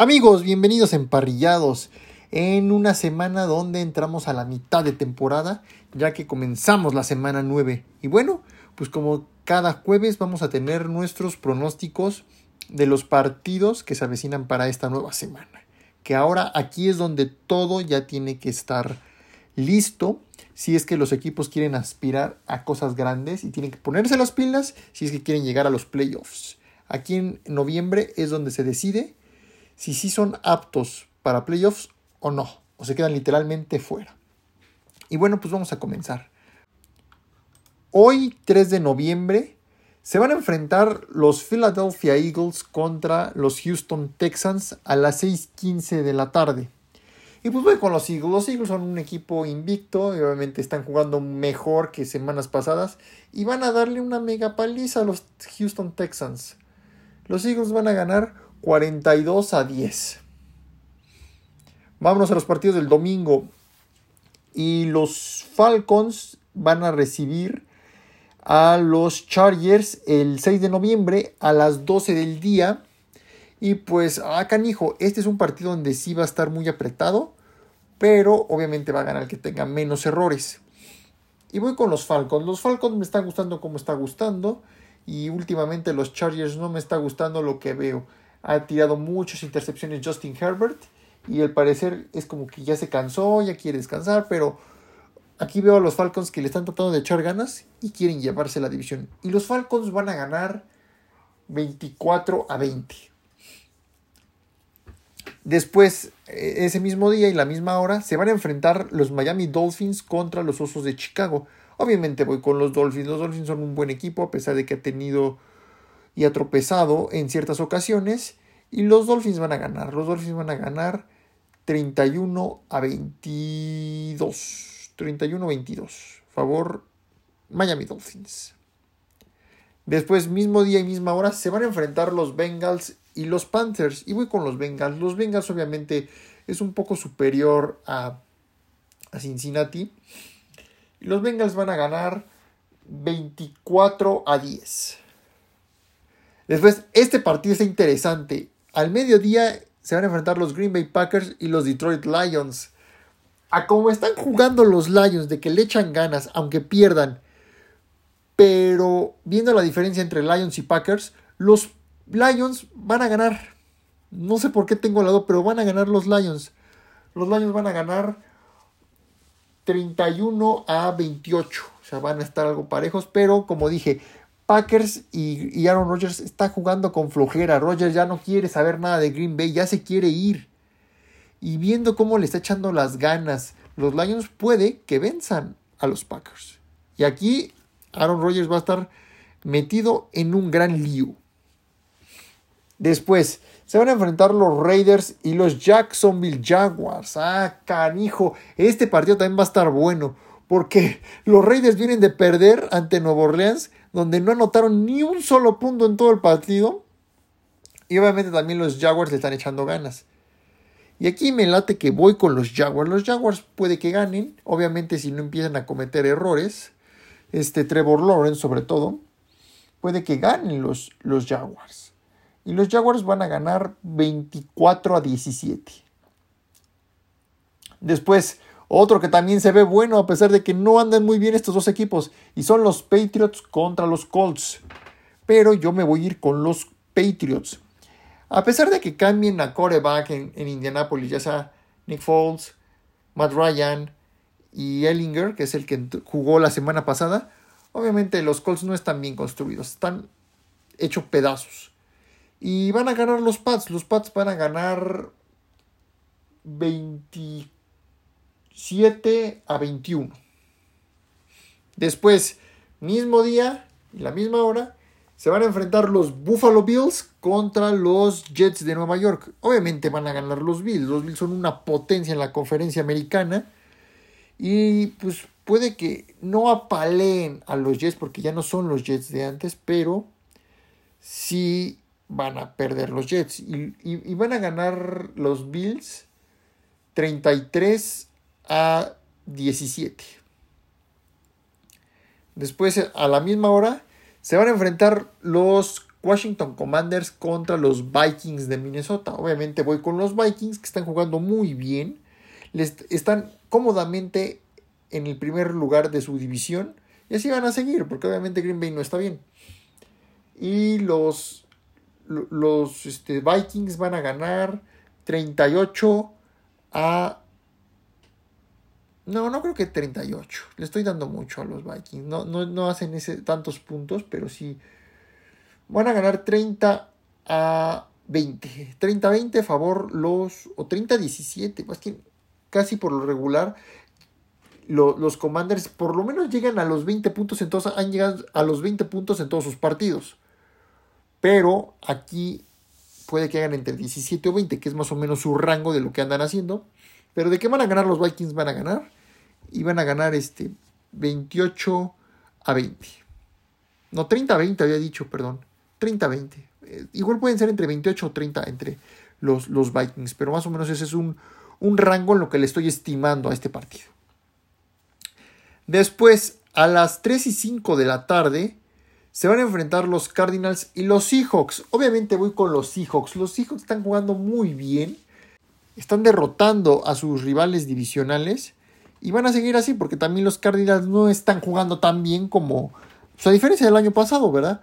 Amigos, bienvenidos Emparrillados en una semana donde entramos a la mitad de temporada, ya que comenzamos la semana 9. Y bueno, pues como cada jueves vamos a tener nuestros pronósticos de los partidos que se avecinan para esta nueva semana. Que ahora aquí es donde todo ya tiene que estar listo si es que los equipos quieren aspirar a cosas grandes y tienen que ponerse las pilas si es que quieren llegar a los playoffs. Aquí en noviembre es donde se decide si sí son aptos para playoffs o no, o se quedan literalmente fuera. Y bueno, pues vamos a comenzar. Hoy, 3 de noviembre, se van a enfrentar los Philadelphia Eagles contra los Houston Texans a las 6:15 de la tarde. Y pues voy con los Eagles. Los Eagles son un equipo invicto y obviamente están jugando mejor que semanas pasadas y van a darle una mega paliza a los Houston Texans. Los Eagles van a ganar 42 a 10. Vámonos a los partidos del domingo. Y los Falcons van a recibir a los Chargers el 6 de noviembre a las 12 del día. Y pues, ah, canijo, este es un partido donde sí va a estar muy apretado, pero obviamente va a ganar el que tenga menos errores. Y voy con los Falcons. Los Falcons me están gustando como está gustando. Y últimamente los Chargers no me está gustando lo que veo ha tirado muchas intercepciones Justin Herbert y al parecer es como que ya se cansó, ya quiere descansar, pero aquí veo a los Falcons que le están tratando de echar ganas y quieren llevarse la división. Y los Falcons van a ganar 24 a 20. Después, eh, ese mismo día y la misma hora, se van a enfrentar los Miami Dolphins contra los Osos de Chicago. Obviamente voy con los Dolphins. Los Dolphins son un buen equipo, a pesar de que ha tenido y ha tropezado en ciertas ocasiones. Y los Dolphins van a ganar. Los Dolphins van a ganar 31 a 22. 31 a 22. Favor Miami Dolphins. Después, mismo día y misma hora, se van a enfrentar los Bengals y los Panthers. Y voy con los Bengals. Los Bengals obviamente es un poco superior a, a Cincinnati. Los Bengals van a ganar 24 a 10. Después, este partido está interesante. Al mediodía se van a enfrentar los Green Bay Packers y los Detroit Lions. A cómo están jugando los Lions, de que le echan ganas, aunque pierdan. Pero viendo la diferencia entre Lions y Packers, los Lions van a ganar. No sé por qué tengo el lado, pero van a ganar los Lions. Los Lions van a ganar 31 a 28. O sea, van a estar algo parejos, pero como dije, Packers y, Aaron Rodgers está jugando con flojera. Rodgers ya no quiere saber nada de Green Bay, ya se quiere ir. Y viendo cómo le está echando las ganas, los Lions puede que venzan a los Packers. Y aquí Aaron Rodgers va a estar metido en un gran lío. Después se van a enfrentar los Raiders y los Jacksonville Jaguars. Ah, canijo, este partido también va a estar bueno porque los Raiders vienen de perder ante Nueva Orleans donde no anotaron ni un solo punto en todo el partido. Y obviamente también los Jaguars le están echando ganas. Y aquí me late que voy con los Jaguars. Los Jaguars puede que ganen, obviamente si no empiezan a cometer errores. Este Trevor Lawrence sobre todo. Puede que ganen los, los Jaguars. Y los Jaguars van a ganar 24 a 17. Después, otro que también se ve bueno a pesar de que no andan muy bien estos dos equipos y son los Patriots contra los Colts. Pero yo me voy a ir con los Patriots. A pesar de que cambien a coreback en, en Indianapolis, ya sea Nick Foles, Matt Ryan y Ellinger, que es el que jugó la semana pasada, obviamente los Colts no están bien construidos, están hechos pedazos. Y van a ganar los Pats, los Pats van a ganar 24 7 a 21. Después, mismo día y la misma hora, se van a enfrentar los Buffalo Bills contra los Jets de Nueva York. Obviamente van a ganar los Bills. Los Bills son una potencia en la conferencia americana. Y pues puede que no apaleen a los Jets porque ya no son los Jets de antes, pero sí van a perder los Jets. Y, y van a ganar los Bills 33 a 17. Después, a la misma hora, se van a enfrentar los Washington Commanders contra los Vikings de Minnesota. Obviamente voy con los Vikings que están jugando muy bien. Les están cómodamente en el primer lugar de su división. Y así van a seguir, porque obviamente Green Bay no está bien. Y los, los este, Vikings van a ganar 38 a... No, no creo que 38. Le estoy dando mucho a los Vikings. No, no, no hacen ese, tantos puntos, pero sí van a ganar 30 a 20. 30 a 20 a favor los... o 30 a 17. Más que casi por lo regular los Commanders por lo menos llegan a los 20 puntos en todos, han llegado a los 20 puntos en todos sus partidos. Pero aquí puede que hagan entre 17 o 20, que es más o menos su rango de lo que andan haciendo. Pero de qué van a ganar los Vikings van a ganar. Y van a ganar este 28 a 20. No, 30 a 20 había dicho, perdón. 30 a 20. Eh, igual pueden ser entre 28 o 30 entre los, Vikings. Pero más o menos ese es un, un rango en lo que le estoy estimando a este partido. Después, a las 3 y 5 de la tarde, se van a enfrentar los Cardinals y los Seahawks. Obviamente voy con los Seahawks. Los Seahawks están jugando muy bien. Están derrotando a sus rivales divisionales. Y van a seguir así porque también los Cardinals no están jugando tan bien como... Pues, a diferencia del año pasado, ¿verdad?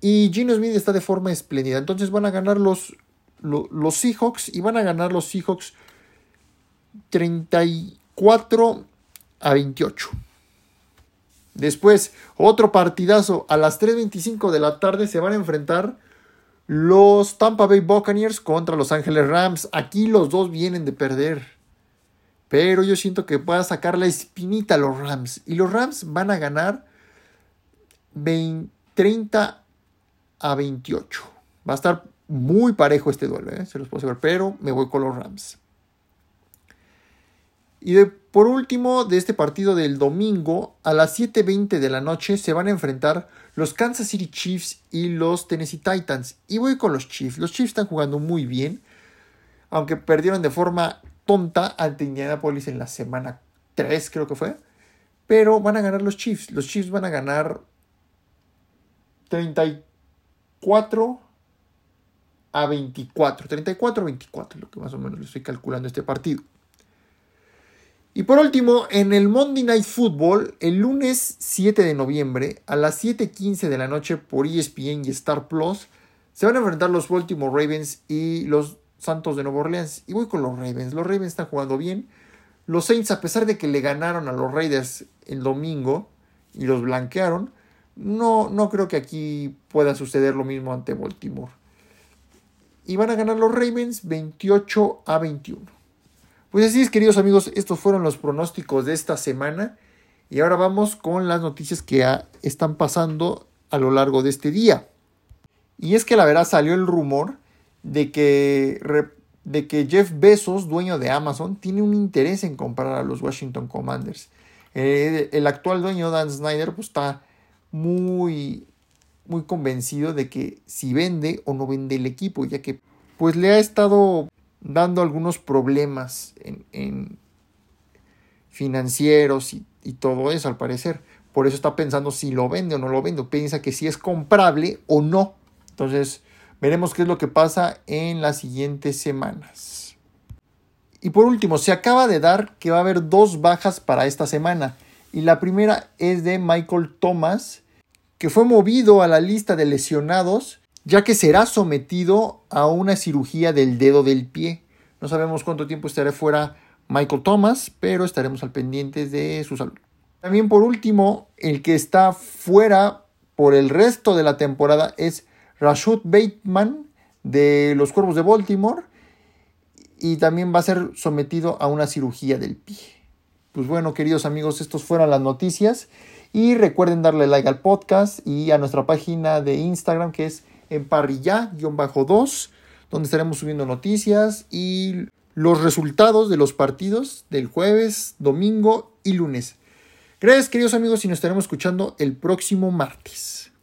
Y Gino Smith está de forma espléndida. Entonces van a ganar los, los, los Seahawks y van a ganar los Seahawks 34 a 28. Después, otro partidazo a las 3.25 de la tarde se van a enfrentar los Tampa Bay Buccaneers contra Los Ángeles Rams. Aquí los dos vienen de perder. Pero yo siento que a sacar la espinita los Rams. Y los Rams van a ganar 30 a 28. Va a estar muy parejo este duelo, ¿eh? se los puedo saber. Pero me voy con los Rams. Y por último, de este partido del domingo, a las 7.20 de la noche se van a enfrentar los Kansas City Chiefs y los Tennessee Titans. Y voy con los Chiefs. Los Chiefs están jugando muy bien, aunque perdieron de forma tonta ante Indianapolis en la semana 3, creo que fue. Pero van a ganar los Chiefs. Los Chiefs van a ganar 34 a 24. 34 a 24, lo que más o menos le estoy calculando este partido. Y por último, en el Monday Night Football, el lunes 7 de noviembre, a las 7:15 de la noche por ESPN y Star Plus, se van a enfrentar los Baltimore Ravens y los Santos de Nueva Orleans. Y voy con los Ravens. Los Ravens están jugando bien. Los Saints, a pesar de que le ganaron a los Raiders el domingo y los blanquearon, no, no creo que aquí pueda suceder lo mismo ante Baltimore. Y van a ganar los Ravens 28 a 21. Pues así es, queridos amigos, estos fueron los pronósticos de esta semana. Y ahora vamos con las noticias que están pasando a lo largo de este día. Y es que la verdad salió el rumor de que, de que Jeff Bezos, dueño de Amazon, tiene un interés en comprar a los Washington Commanders. Eh, el actual dueño, Dan Snyder, pues está muy, muy convencido de que si vende o no vende el equipo, ya que pues le ha estado dando algunos problemas en, financieros y, y, todo eso al parecer. Por eso está pensando si lo vende o no lo vende. Piensa que si es comprable o no. Entonces veremos qué es lo que pasa en las siguientes semanas. Y por último, se acaba de dar que va a haber dos bajas para esta semana. Y la primera es de Michael Thomas, que fue movido a la lista de lesionados ya que será sometido a una cirugía del dedo del pie. No sabemos cuánto tiempo estará fuera Michael Thomas, pero estaremos al pendiente de su salud. También por último, el que está fuera por el resto de la temporada es Rashad Bateman de los Cuervos de Baltimore y también va a ser sometido a una cirugía del pie. Pues bueno, queridos amigos, estos fueron las noticias y recuerden darle like al podcast y a nuestra página de Instagram que es en parrilla-2, donde estaremos subiendo noticias y los resultados de los partidos del jueves, domingo y lunes. Gracias queridos amigos y nos estaremos escuchando el próximo martes.